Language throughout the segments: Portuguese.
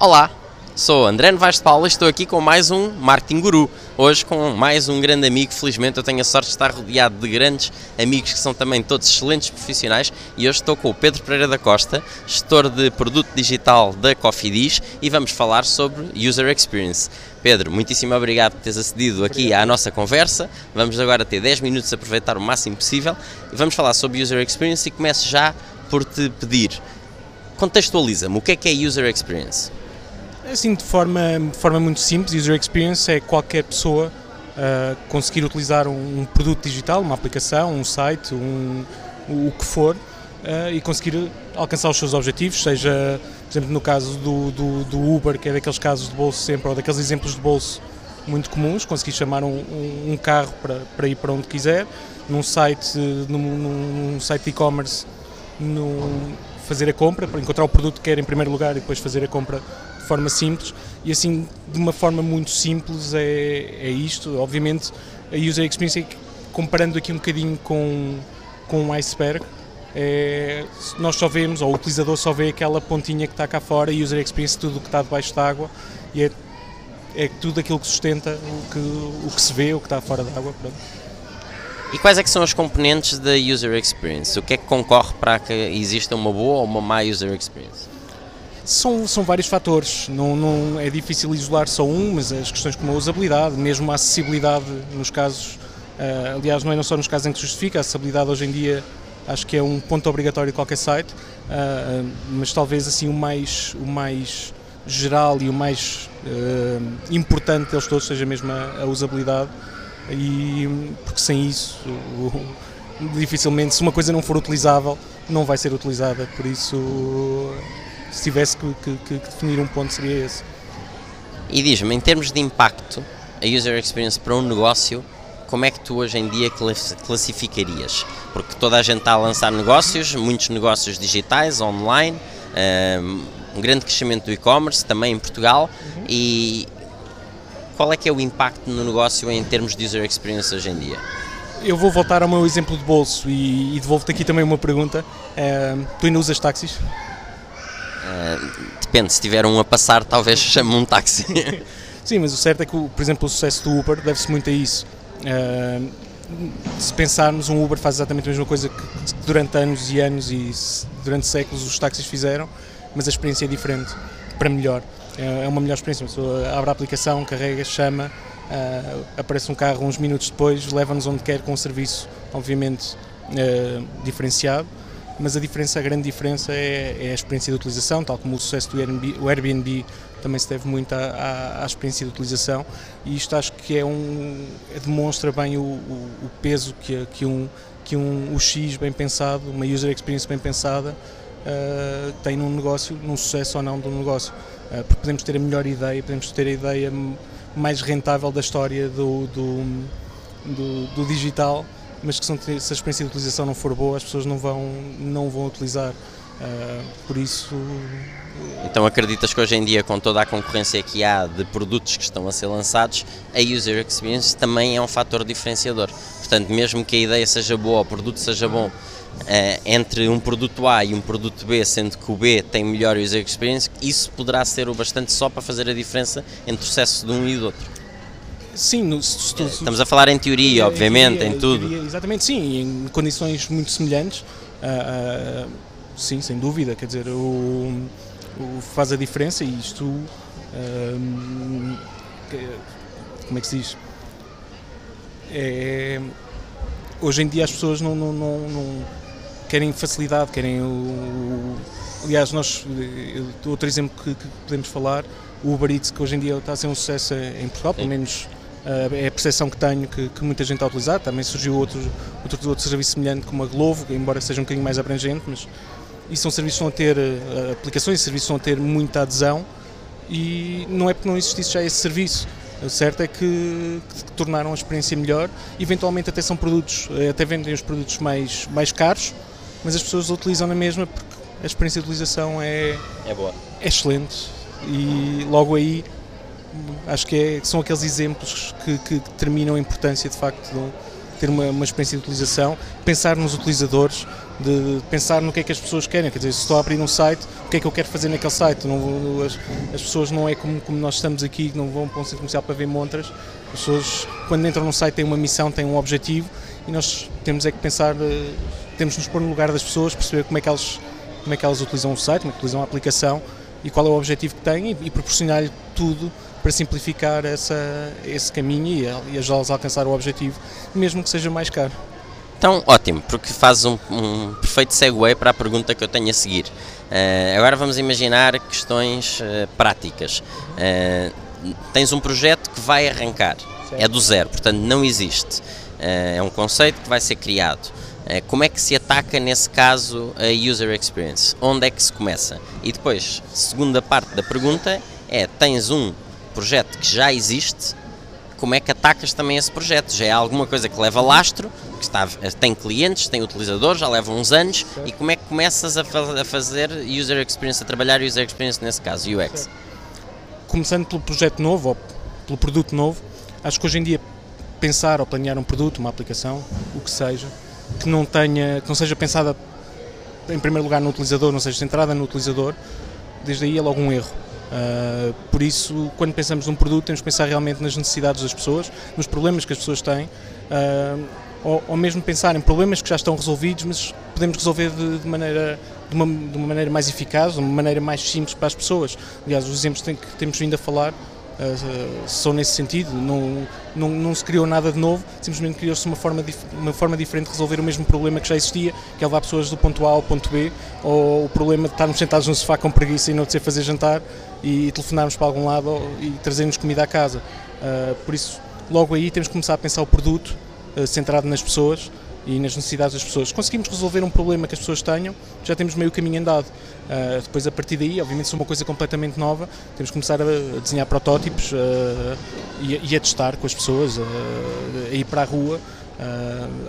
Olá, sou André Novaes de Paula e estou aqui com mais um Marketing Guru. Hoje com mais um grande amigo, felizmente eu tenho a sorte de estar rodeado de grandes amigos que são também todos excelentes profissionais e hoje estou com o Pedro Pereira da Costa, gestor de produto digital da Cofidis e vamos falar sobre User Experience. Pedro, muitíssimo obrigado por teres acedido aqui à nossa conversa. Vamos agora ter 10 minutos aproveitar o máximo possível e vamos falar sobre User Experience e começo já por te pedir, contextualiza-me, o que é que é User Experience? Assim, de forma, de forma muito simples, User Experience é qualquer pessoa uh, conseguir utilizar um, um, produto digital, uma aplicação, um site, um, o que for, uh, e conseguir alcançar os seus objetivos, seja, por exemplo, no caso do, do, do, Uber, que é daqueles casos de bolso sempre, ou daqueles exemplos de bolso muito comuns, conseguir chamar um, um carro para, para ir para onde quiser, num site, num, num site de e-commerce, fazer a compra, para encontrar o produto que quer em primeiro lugar e depois fazer a compra forma simples e assim de uma forma muito simples é, é isto. Obviamente a user experience, comparando aqui um bocadinho com, com um iceberg, é, nós só vemos, ou o utilizador só vê aquela pontinha que está cá fora e user experience tudo o que está debaixo d'água e é, é tudo aquilo que sustenta o que, o que se vê, o que está fora d'água. E quais é que são as componentes da user experience? O que é que concorre para que exista uma boa ou uma má user experience? São, são vários fatores, não, não é difícil isolar só um, mas as questões como a usabilidade, mesmo a acessibilidade nos casos, uh, aliás não é não só nos casos em que justifica, a acessibilidade hoje em dia acho que é um ponto obrigatório de qualquer site, uh, mas talvez assim o mais, o mais geral e o mais uh, importante deles todos seja mesmo a, a, usabilidade, e, porque sem isso o, dificilmente, se uma coisa não for utilizável, não vai ser utilizada, por isso se tivesse que, que, que definir um ponto seria esse. E diz-me, em termos de impacto, a user experience para um negócio, como é que tu hoje em dia classificarias? Porque toda a gente está a lançar negócios, muitos negócios digitais, online, um grande crescimento do e-commerce também em Portugal uhum. e qual é que é o impacto no negócio em termos de user experience hoje em dia? Eu vou voltar ao meu exemplo de bolso e, e devolvo-te aqui também uma pergunta. Uh, tu ainda usas táxis? Uh, depende, se tiver um a passar, talvez chame um táxi. Sim, mas o certo é que, por exemplo, o sucesso do Uber deve-se muito a isso. Uh, se pensarmos, um Uber faz exatamente a mesma coisa que durante anos e anos e durante séculos os táxis fizeram, mas a experiência é diferente, para melhor. É uma melhor experiência. A pessoa abre a aplicação, carrega, chama, uh, aparece um carro uns minutos depois, leva-nos onde quer com um serviço, obviamente, diferenciado mas a diferença, a grande diferença é, é, a experiência de utilização, tal como o sucesso do Airbnb, o Airbnb também se deve muito à, à, à, experiência de utilização. E isto acho que é um demonstra bem o, o, o peso que, que um que um UX bem pensado, uma user experience bem pensada uh, tem num negócio, num sucesso ou não de um negócio, uh, porque podemos ter a melhor ideia, podemos ter a ideia mais rentável da história do, do, do, do digital mas que se a experiência de utilização não for boa, as pessoas não vão, não vão utilizar. Uh, por isso. Então acreditas que hoje em dia, com toda a concorrência que há de produtos que estão a ser lançados, a user experience também é um fator diferenciador. Portanto, mesmo que a ideia seja boa, o produto seja bom, uh, entre um produto A e um produto B, sendo que o B tem melhor user experience, isso poderá ser o bastante só para fazer a diferença entre o sucesso de um e do outro. Sim, no, estamos a falar em teoria, obviamente, em, teoria, em tudo. Teoria, exatamente, sim, em condições muito semelhantes. Uh, uh, sim, sem dúvida, quer dizer, o, o faz a diferença e isto. Uh, como é que se diz? É, hoje em dia as pessoas não, não, não, não querem facilidade, querem o, aliás, nós, outro exemplo que, que, podemos falar, o Uber Eats, que hoje em dia está a ser um sucesso em Portugal, pelo menos é a percepção que tenho que, que, muita gente está a utilizar. Também surgiu outro, outro, outro serviço semelhante como a Glovo, embora seja um bocadinho mais abrangente, mas e são serviços que vão ter uh, aplicações, serviços vão ter muita adesão e não é porque não existisse já esse serviço. O certo é que, que, tornaram a experiência melhor. Eventualmente até são produtos, eh, até vendem os produtos mais, mais caros, mas as pessoas utilizam na mesma porque a experiência de utilização é, é boa. É excelente e logo aí acho que é, são aqueles exemplos que, que, determinam a importância de facto de ter uma, uma, experiência de utilização, pensar nos utilizadores, de pensar no que é que as pessoas querem. Quer dizer, se estou a abrir um site, o que é que eu quero fazer naquele site? Não, as, as pessoas não é como, como nós estamos aqui, não vão para um centro comercial para ver montras. As pessoas, quando entram num site, têm uma missão, têm um objetivo e nós temos é que pensar, eh, temos de nos pôr no lugar das pessoas, perceber como é que elas, como é que elas utilizam o site, como é que utilizam a aplicação e qual é o objetivo que têm e, e proporcionar-lhe tudo para simplificar essa, esse caminho e, e ajudá-los a alcançar o objetivo, mesmo que seja mais caro. Então, ótimo, porque faz um, um, perfeito segue para a pergunta que eu tenho a seguir. Uh, agora vamos imaginar questões uh, práticas. Uh, tens um projeto que vai arrancar, certo. é do zero, portanto não existe. é um conceito que vai ser criado. como é que se ataca nesse caso a user experience? Onde é que se começa? E depois, segunda parte da pergunta é: tens um projeto que já existe, como é que atacas também esse projeto? Já é alguma coisa que leva lastro, que está, tem clientes, tem utilizadores, já leva uns anos, e como é que começas a, a, fazer user experience, a trabalhar user experience nesse caso, UX? Começando pelo projeto novo, ou pelo produto novo, acho que hoje em dia pensar ou planear um produto, uma aplicação, o que seja, que não tenha, que não seja pensada em primeiro lugar no utilizador, não seja centrada no utilizador, desde aí é logo um erro. Uh, por isso, quando pensamos num produto, temos que pensar realmente nas necessidades das pessoas, nos problemas que as pessoas têm, uh, ou, ou, mesmo pensar em problemas que já estão resolvidos, mas podemos resolver de, de maneira, de, uma, de uma maneira mais eficaz, de uma maneira mais simples para as pessoas. Aliás, os exemplos que temos vindo a falar são nesse sentido. Não, não, não se criou nada de novo, simplesmente criou-se uma forma, uma forma diferente de resolver o mesmo problema que já existia, que é levar pessoas do ponto A ao ponto B, ou o problema de estarmos sentados no sofá com preguiça e não ter fazer jantar e telefonarmos para algum lado e trazermos comida à casa. Uh, por isso, logo aí temos que começar a pensar o produto uh, centrado nas pessoas e nas necessidades das pessoas. Conseguimos resolver um problema que as pessoas tenham, já temos meio caminho andado. Uh, depois, a partir daí, obviamente, se é uma coisa completamente nova, temos que começar a, desenhar protótipos uh, e, e, a testar com as pessoas, uh, a ir para a rua.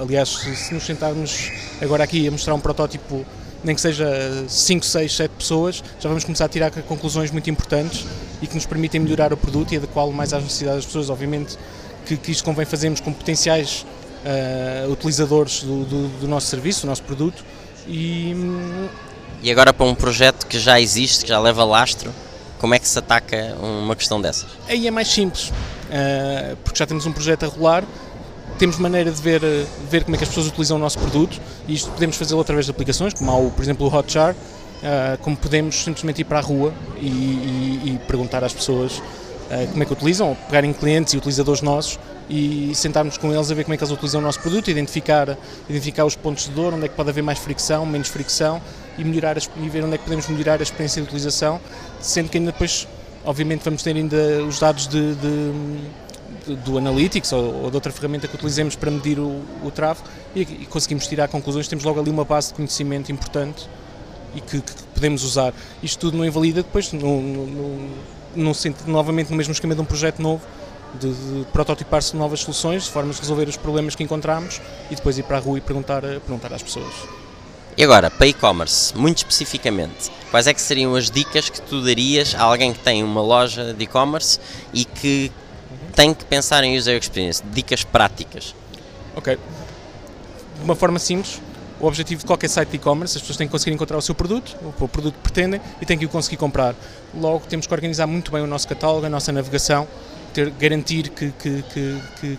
aliás, se nos sentarmos agora aqui a mostrar um protótipo, nem que seja 5, 6, 7 pessoas, já vamos começar a tirar conclusões muito importantes e que nos permitem melhorar o produto e adequá-lo mais às necessidades das pessoas. Obviamente que, que isto convém fazermos com potenciais uh, utilizadores do, do, do, nosso serviço, do nosso produto. E, e agora para um projeto que já existe, que já leva lastro, como é que se ataca uma questão dessas? Aí é mais simples, uh, porque já temos um projeto a rolar, temos maneira de ver, ver como é que as pessoas utilizam o nosso produto e isto podemos fazê-lo através de aplicações, como há, o, por exemplo, o Hotjar, uh, como podemos simplesmente ir para a rua e, e, e perguntar às pessoas como é que utilizam, pegarem clientes e utilizadores nossos e sentarmos com eles a ver como é que eles utilizam o nosso produto, identificar, identificar os pontos de dor, onde é que pode haver mais fricção, menos fricção e, melhorar e ver onde é que podemos melhorar a experiência de utilização, sendo que ainda depois, obviamente, vamos ter ainda os dados de, de do Analytics ou, ou, de outra ferramenta que utilizemos para medir o, o tráfego e, e, conseguimos tirar conclusões, temos logo ali uma base de conhecimento importante e que, que podemos usar. Isto tudo não invalida depois, no, no, no, no, novamente no mesmo esquema de um projeto novo, de, de prototipar-se novas soluções, de formas de resolver os problemas que encontramos e depois ir para a rua e perguntar, perguntar às pessoas. E agora, para e-commerce, muito especificamente, quais é que seriam as dicas que tu darias a alguém que tem uma loja de e-commerce e que tem que pensar em user experience, dicas práticas? Ok. De uma forma simples, o objetivo de qualquer site de e-commerce, as pessoas têm que conseguir encontrar o seu produto, o produto que pretendem e têm que o conseguir comprar. Logo, temos que organizar muito bem o nosso catálogo, a nossa navegação, ter, garantir que, que, que, que,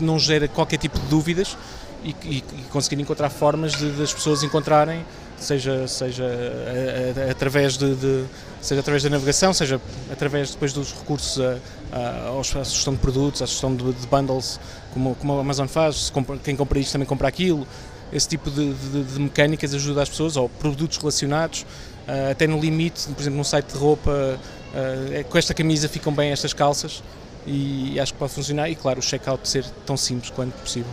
não gera qualquer tipo de dúvidas e, e, e conseguir encontrar formas de, das pessoas encontrarem, seja, seja a, a, através de, de, seja através da navegação, seja através depois dos recursos a, a, à sugestão de produtos, à sugestão de, de bundles, como, como a Amazon faz, compra, quem compra isto também compra aquilo, esse tipo de, de, de, mecânicas ajuda as pessoas, ou produtos relacionados, uh, até no limite, por exemplo, num site de roupa, uh, com esta camisa ficam bem estas calças, e acho que pode funcionar e claro o checkout ser tão simples quanto possível.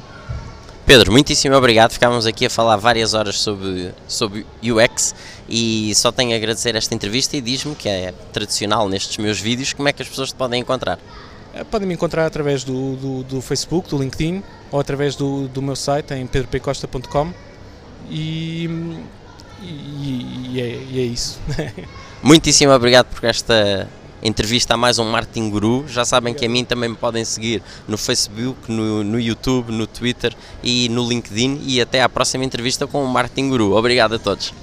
Pedro, muitíssimo obrigado. Ficámos aqui a falar várias horas sobre, sobre UX e só tenho a agradecer esta entrevista e diz-me que é tradicional nestes meus vídeos, como é que as pessoas te podem encontrar? Eh, podem me encontrar através do, do, do Facebook, do LinkedIn ou através do, do meu site em pedropcosta.com e, e, e, é, e é isso. Muitíssimo obrigado por esta entrevista a mais um Martin Guru. Já sabem que a mim também me podem seguir no Facebook, no, no YouTube, no Twitter e no LinkedIn. E até à próxima entrevista com o Martin Guru. Obrigado a todos.